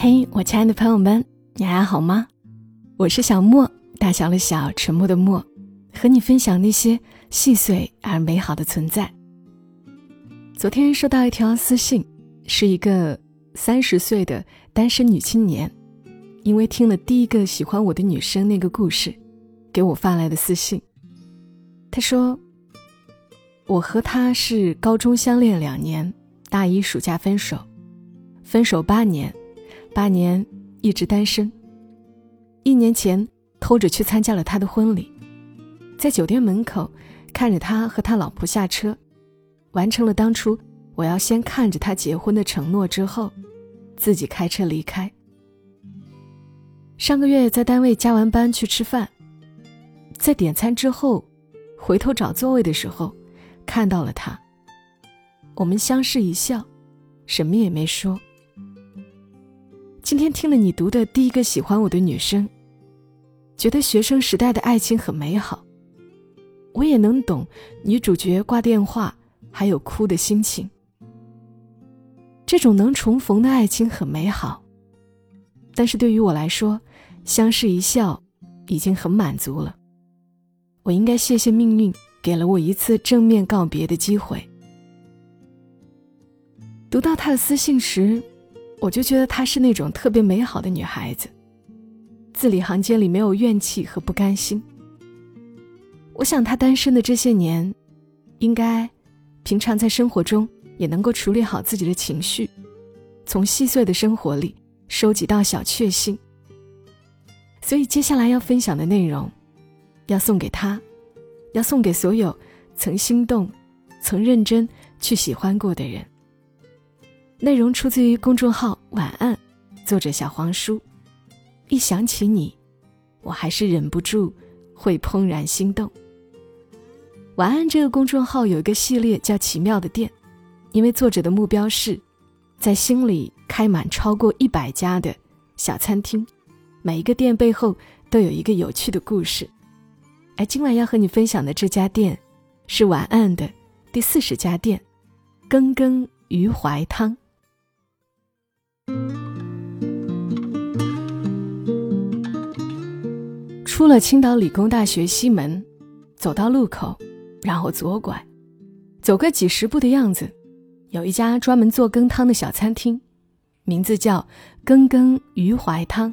嘿，我亲爱的朋友们，你还好吗？我是小莫，大小的小，沉默的默，和你分享那些细碎而美好的存在。昨天收到一条私信，是一个三十岁的单身女青年，因为听了第一个喜欢我的女生那个故事，给我发来的私信。她说：“我和他是高中相恋两年，大一暑假分手，分手八年。”八年一直单身。一年前偷着去参加了他的婚礼，在酒店门口看着他和他老婆下车，完成了当初我要先看着他结婚的承诺之后，自己开车离开。上个月在单位加完班去吃饭，在点餐之后，回头找座位的时候，看到了他。我们相视一笑，什么也没说。今天听了你读的第一个喜欢我的女生，觉得学生时代的爱情很美好。我也能懂女主角挂电话还有哭的心情。这种能重逢的爱情很美好，但是对于我来说，相视一笑已经很满足了。我应该谢谢命运给了我一次正面告别的机会。读到他的私信时。我就觉得她是那种特别美好的女孩子，字里行间里没有怨气和不甘心。我想她单身的这些年，应该平常在生活中也能够处理好自己的情绪，从细碎的生活里收集到小确幸。所以接下来要分享的内容，要送给她，要送给所有曾心动、曾认真去喜欢过的人。内容出自于公众号“晚安”，作者小黄书。一想起你，我还是忍不住会怦然心动。晚安这个公众号有一个系列叫“奇妙的店”，因为作者的目标是，在心里开满超过一百家的小餐厅，每一个店背后都有一个有趣的故事。而今晚要和你分享的这家店，是晚安的第四十家店——羹羹鱼怀汤。出了青岛理工大学西门，走到路口，然后左拐，走个几十步的样子，有一家专门做羹汤的小餐厅，名字叫“羹羹鱼怀汤”。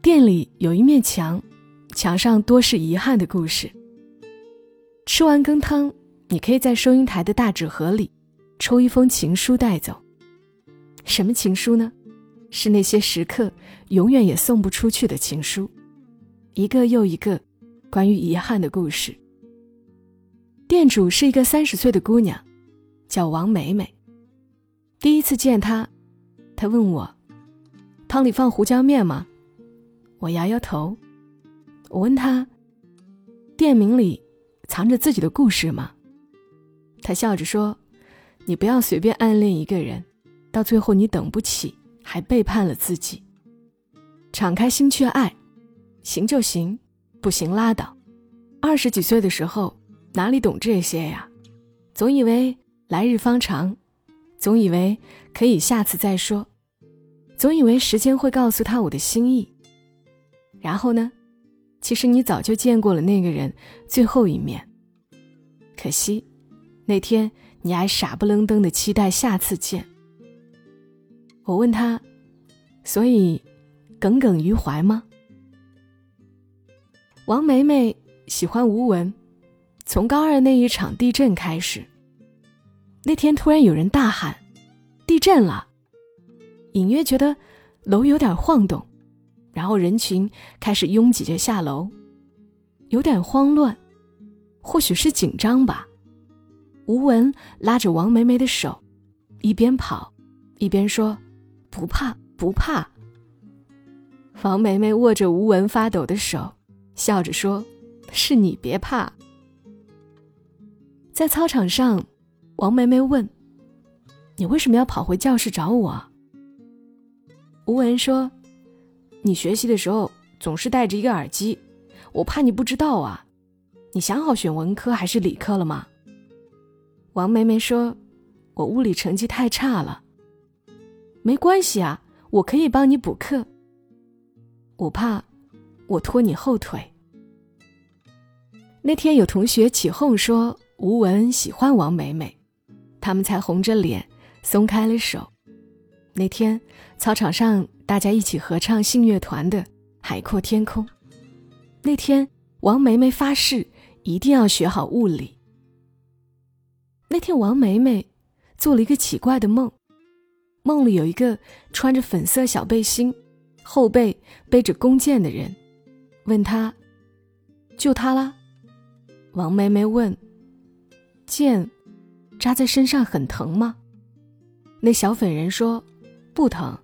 店里有一面墙，墙上多是遗憾的故事。吃完羹汤，你可以在收银台的大纸盒里抽一封情书带走。什么情书呢？是那些时刻永远也送不出去的情书。一个又一个关于遗憾的故事。店主是一个三十岁的姑娘，叫王美美。第一次见她，她问我：“汤里放胡椒面吗？”我摇摇头。我问她：“店名里藏着自己的故事吗？”她笑着说：“你不要随便暗恋一个人，到最后你等不起，还背叛了自己。敞开心去爱。”行就行，不行拉倒。二十几岁的时候，哪里懂这些呀？总以为来日方长，总以为可以下次再说，总以为时间会告诉他我的心意。然后呢？其实你早就见过了那个人最后一面。可惜，那天你还傻不愣登的期待下次见。我问他，所以耿耿于怀吗？王梅梅喜欢吴文，从高二那一场地震开始。那天突然有人大喊：“地震了！”隐约觉得楼有点晃动，然后人群开始拥挤着下楼，有点慌乱，或许是紧张吧。吴文拉着王梅梅的手，一边跑一边说：“不怕，不怕。”王梅梅握着吴文发抖的手。笑着说：“是你别怕。”在操场上，王梅梅问：“你为什么要跑回教室找我？”吴文说：“你学习的时候总是戴着一个耳机，我怕你不知道啊。你想好选文科还是理科了吗？”王梅梅说：“我物理成绩太差了。”没关系啊，我可以帮你补课。我怕我拖你后腿。那天有同学起哄说吴文喜欢王美美，他们才红着脸松开了手。那天操场上大家一起合唱信乐团的《海阔天空》。那天王梅梅发誓一定要学好物理。那天王梅梅做了一个奇怪的梦，梦里有一个穿着粉色小背心、后背背着弓箭的人，问他：“就他啦？”王梅梅问：“剑扎在身上很疼吗？”那小粉人说：“不疼。”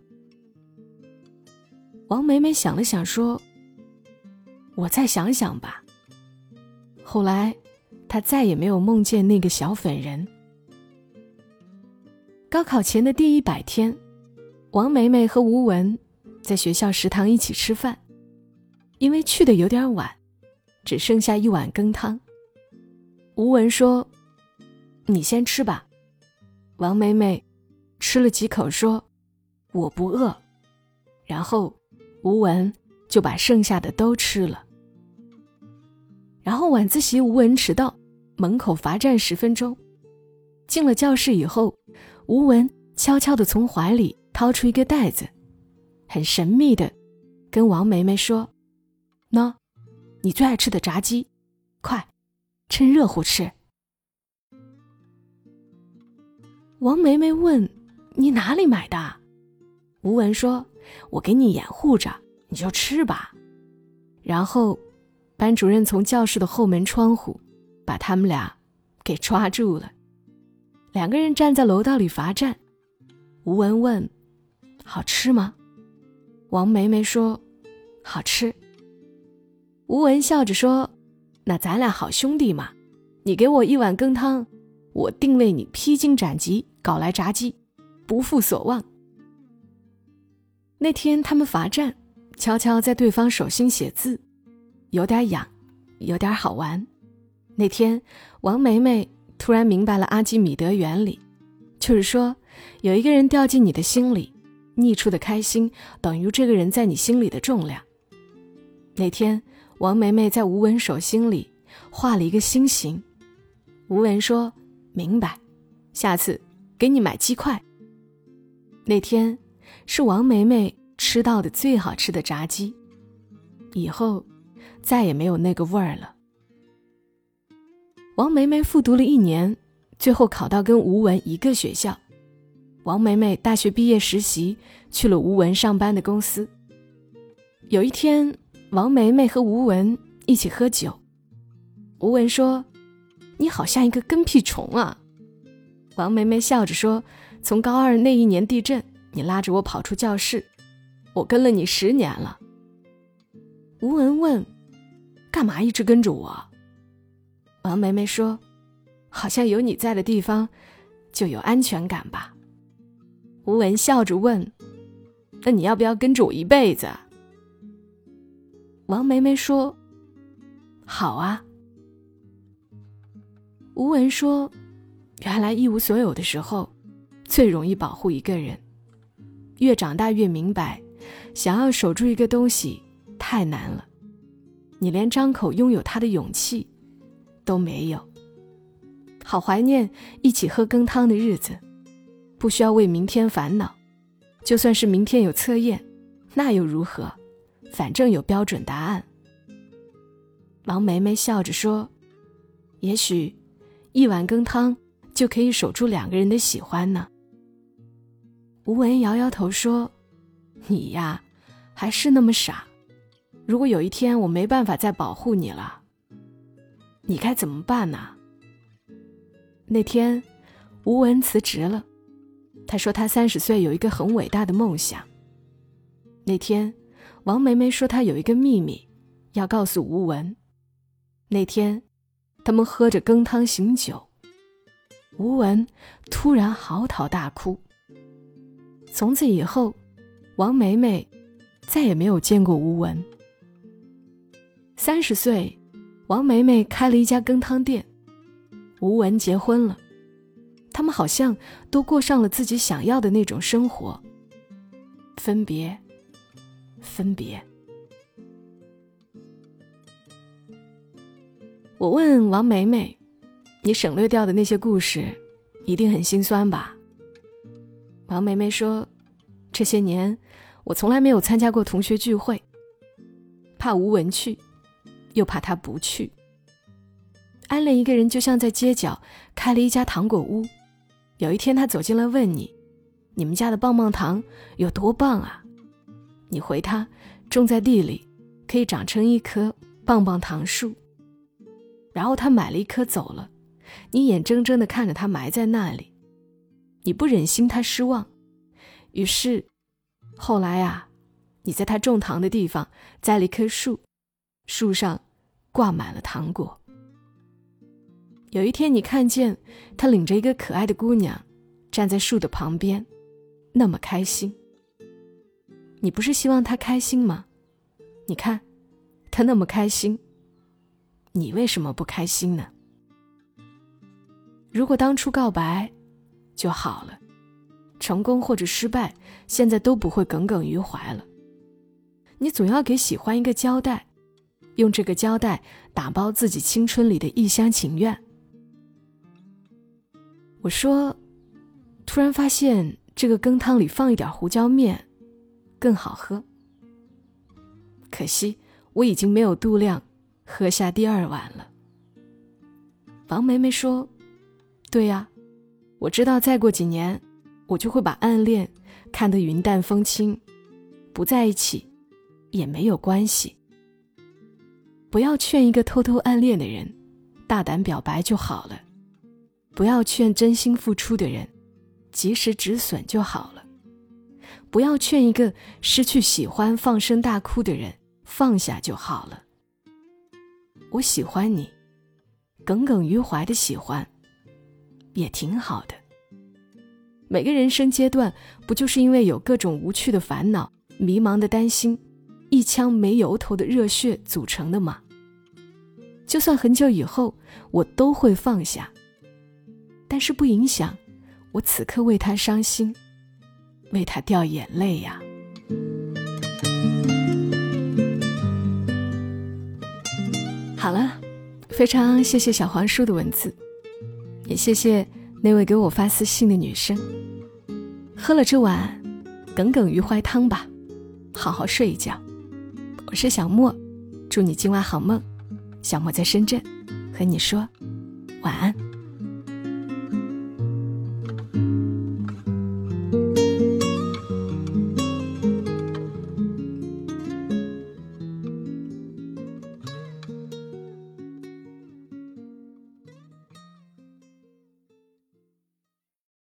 王梅梅想了想说：“我再想想吧。”后来，她再也没有梦见那个小粉人。高考前的第一百天，王梅梅和吴文在学校食堂一起吃饭，因为去的有点晚，只剩下一碗羹汤。吴文说：“你先吃吧。”王梅梅吃了几口说：“我不饿。”然后吴文就把剩下的都吃了。然后晚自习，吴文迟到，门口罚站十分钟。进了教室以后，吴文悄悄地从怀里掏出一个袋子，很神秘的跟王梅梅说：“喏，你最爱吃的炸鸡，快。”趁热乎吃。王梅梅问：“你哪里买的？”吴文说：“我给你掩护着，你就吃吧。”然后，班主任从教室的后门窗户把他们俩给抓住了。两个人站在楼道里罚站。吴文问：“好吃吗？”王梅梅说：“好吃。”吴文笑着说。那咱俩好兄弟嘛，你给我一碗羹汤，我定为你披荆斩棘搞来炸鸡，不负所望。那天他们罚站，悄悄在对方手心写字，有点痒，有点好玩。那天王梅梅突然明白了阿基米德原理，就是说有一个人掉进你的心里，溢出的开心等于这个人在你心里的重量。那天。王梅梅在吴文手心里画了一个心形，吴文说：“明白，下次给你买鸡块。”那天是王梅梅吃到的最好吃的炸鸡，以后再也没有那个味儿了。王梅梅复读了一年，最后考到跟吴文一个学校。王梅梅大学毕业实习去了吴文上班的公司。有一天。王梅梅和吴文一起喝酒，吴文说：“你好像一个跟屁虫啊。”王梅梅笑着说：“从高二那一年地震，你拉着我跑出教室，我跟了你十年了。”吴文问：“干嘛一直跟着我？”王梅梅说：“好像有你在的地方，就有安全感吧。”吴文笑着问：“那你要不要跟着我一辈子？”王梅梅说：“好啊。”吴文说：“原来一无所有的时候，最容易保护一个人。越长大越明白，想要守住一个东西太难了，你连张口拥有它的勇气都没有。好怀念一起喝羹汤的日子，不需要为明天烦恼。就算是明天有测验，那又如何？”反正有标准答案。王梅梅笑着说：“也许，一碗羹汤就可以守住两个人的喜欢呢。”吴文摇摇头说：“你呀，还是那么傻。如果有一天我没办法再保护你了，你该怎么办呢？”那天，吴文辞职了。他说他三十岁有一个很伟大的梦想。那天。王梅梅说：“她有一个秘密，要告诉吴文。”那天，他们喝着羹汤醒酒，吴文突然嚎啕大哭。从此以后，王梅梅再也没有见过吴文。三十岁，王梅梅开了一家羹汤店，吴文结婚了，他们好像都过上了自己想要的那种生活。分别，分别。我问王梅梅：“你省略掉的那些故事，一定很心酸吧？”王梅梅说：“这些年，我从来没有参加过同学聚会，怕吴文去，又怕他不去。暗恋一个人，就像在街角开了一家糖果屋。有一天，他走进来问你：‘你们家的棒棒糖有多棒啊？’你回他：‘种在地里，可以长成一棵棒棒糖树。’”然后他买了一棵走了，你眼睁睁的看着他埋在那里，你不忍心他失望，于是，后来啊，你在他种糖的地方栽了一棵树，树上挂满了糖果。有一天你看见他领着一个可爱的姑娘站在树的旁边，那么开心。你不是希望他开心吗？你看，他那么开心。你为什么不开心呢？如果当初告白就好了，成功或者失败，现在都不会耿耿于怀了。你总要给喜欢一个交代，用这个胶带打包自己青春里的一厢情愿。我说，突然发现这个羹汤里放一点胡椒面更好喝。可惜我已经没有度量。喝下第二碗了。王梅梅说：“对呀，我知道再过几年，我就会把暗恋看得云淡风轻，不在一起也没有关系。不要劝一个偷偷暗恋的人大胆表白就好了，不要劝真心付出的人及时止损就好了，不要劝一个失去喜欢放声大哭的人放下就好了。”我喜欢你，耿耿于怀的喜欢，也挺好的。每个人生阶段，不就是因为有各种无趣的烦恼、迷茫的担心、一腔没由头的热血组成的吗？就算很久以后，我都会放下，但是不影响我此刻为他伤心，为他掉眼泪呀。好了，非常谢谢小黄书的文字，也谢谢那位给我发私信的女生。喝了这碗耿耿于怀汤吧，好好睡一觉。我是小莫，祝你今晚好梦。小莫在深圳，和你说晚安。